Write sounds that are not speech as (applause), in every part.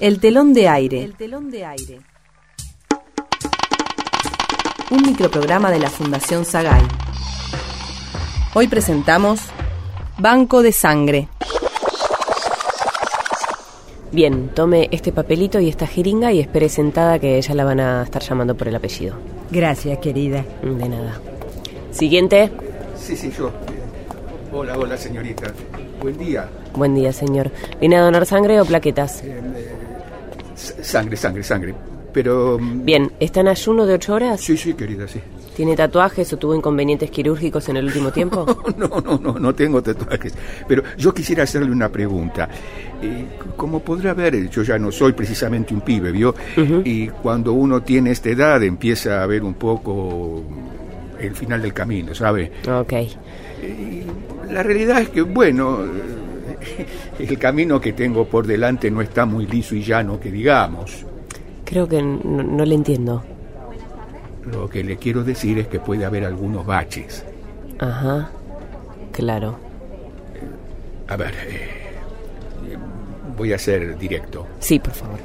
El telón de aire. El telón de aire. Un microprograma de la Fundación Sagay. Hoy presentamos Banco de Sangre. Bien, tome este papelito y esta jeringa y espere sentada que ya la van a estar llamando por el apellido. Gracias, querida. De nada. Siguiente. Sí, sí, yo. Hola, hola, señorita. Buen día. Buen día, señor. ¿Viene a donar sangre o plaquetas? Eh, S- Sangre, sangre, sangre. Pero... mm, Bien, ¿está en ayuno de ocho horas? Sí, sí, querida, sí. ¿Tiene tatuajes o tuvo inconvenientes quirúrgicos en el último (laughs) tiempo? No, no, no, no tengo tatuajes. Pero yo quisiera hacerle una pregunta. Eh, como podrá ver, yo ya no soy precisamente un pibe, ¿vio? Y cuando uno tiene esta edad empieza a ver un poco el final del camino, ¿sabe? ok. La realidad es que, bueno, (laughs) el camino que tengo por delante no está muy liso y llano, que digamos. Creo que no, no le entiendo. Lo que le quiero decir es que puede haber algunos baches. Ajá. Claro. A ver, eh, voy a ser directo. Sí, por favor.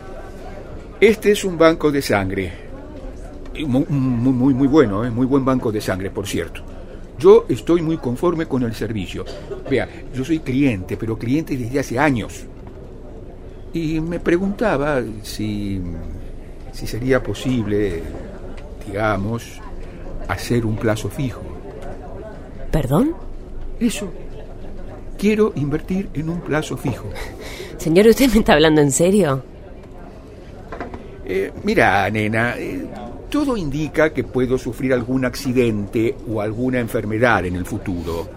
Este es un banco de sangre. Muy, muy, muy, bueno, ¿eh? muy buen banco de sangre, por cierto. Yo estoy muy conforme con el servicio. Vea, yo soy cliente, pero cliente desde hace años. Y me preguntaba si, si sería posible, digamos, hacer un plazo fijo. ¿Perdón? Eso. Quiero invertir en un plazo fijo. (laughs) Señor, ¿usted me está hablando en serio? Eh, mira, nena, eh, todo indica que puedo sufrir algún accidente o alguna enfermedad en el futuro.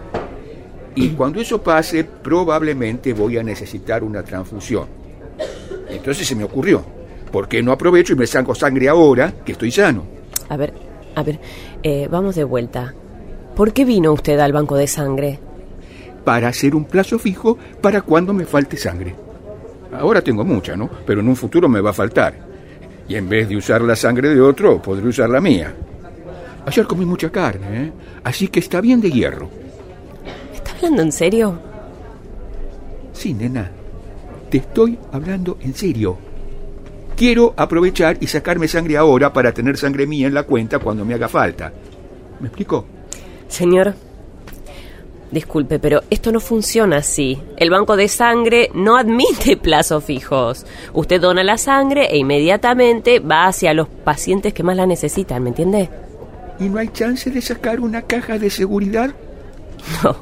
Y cuando eso pase, probablemente voy a necesitar una transfusión. Entonces se me ocurrió, ¿por qué no aprovecho y me saco sangre ahora que estoy sano? A ver, a ver, eh, vamos de vuelta. ¿Por qué vino usted al banco de sangre? Para hacer un plazo fijo para cuando me falte sangre. Ahora tengo mucha, ¿no? Pero en un futuro me va a faltar. Y en vez de usar la sangre de otro, podré usar la mía. Ayer comí mucha carne, ¿eh? Así que está bien de hierro. ¿Está hablando en serio? Sí, nena. Te estoy hablando en serio. Quiero aprovechar y sacarme sangre ahora para tener sangre mía en la cuenta cuando me haga falta. ¿Me explico? Señor, disculpe, pero esto no funciona así. El banco de sangre no (laughs) admite plazos fijos. Usted dona la sangre e inmediatamente va hacia los pacientes que más la necesitan, ¿me entiende? ¿Y no hay chance de sacar una caja de seguridad? No.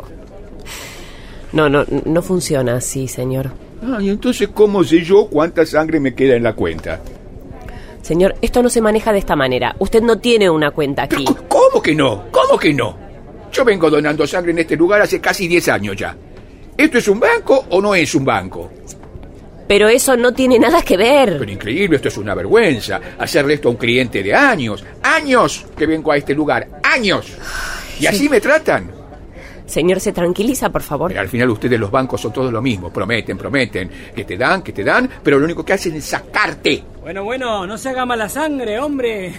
No, no, no funciona así, señor. Ah, y entonces, ¿cómo sé yo cuánta sangre me queda en la cuenta? Señor, esto no se maneja de esta manera. Usted no tiene una cuenta aquí. ¿Cómo que no? ¿Cómo que no? Yo vengo donando sangre en este lugar hace casi 10 años ya. ¿Esto es un banco o no es un banco? Pero eso no tiene nada que ver. Pero increíble, esto es una vergüenza. Hacerle esto a un cliente de años. ¡Años que vengo a este lugar! ¡Años! Y así me tratan. Señor, se tranquiliza, por favor. Pero al final ustedes los bancos son todos lo mismo. Prometen, prometen. Que te dan, que te dan, pero lo único que hacen es sacarte. Bueno, bueno, no se haga mala sangre, hombre.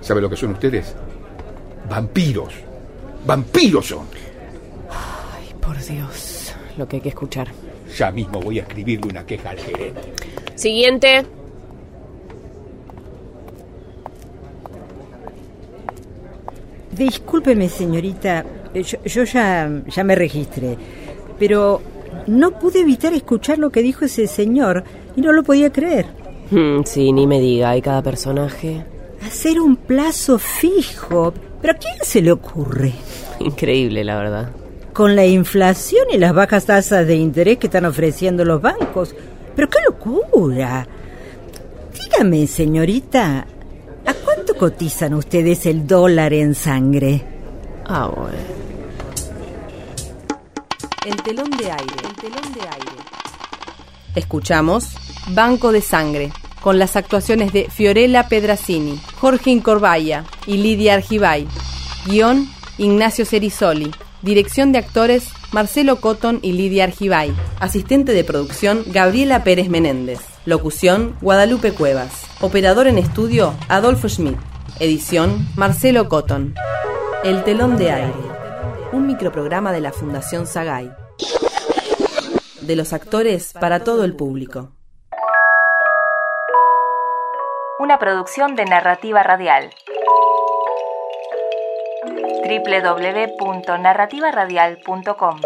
¿Sabe lo que son ustedes? Vampiros. Vampiros son. Ay, por Dios, lo que hay que escuchar. Ya mismo voy a escribirle una queja al gerente. Siguiente. Discúlpeme, señorita. eh, Yo, yo ya, ya me registré. Pero no pude evitar escuchar lo que dijo ese señor y no lo podía creer. Hmm, sí, ni me diga, hay cada personaje. Hacer un plazo fijo. ¿Pero a quién se le ocurre? Increíble, la verdad. Con la inflación y las bajas tasas de interés que están ofreciendo los bancos. ¡Pero qué locura! Dígame, señorita, ¿a cuánto cotizan ustedes el dólar en sangre? Ah, bueno. El telón de aire. El telón de aire. Escuchamos Banco de Sangre, con las actuaciones de Fiorella Pedrazzini, Jorge Incorbaya y Lidia Argibay. Guión, Ignacio Cerisoli. Dirección de actores, Marcelo Cotton y Lidia Argibay. Asistente de producción, Gabriela Pérez Menéndez. Locución, Guadalupe Cuevas. Operador en estudio, Adolfo Schmidt. Edición, Marcelo Cotton. El telón de aire. Un microprograma de la Fundación Sagay. De los actores para todo el público. Una producción de Narrativa Radial. www.narrativaradial.com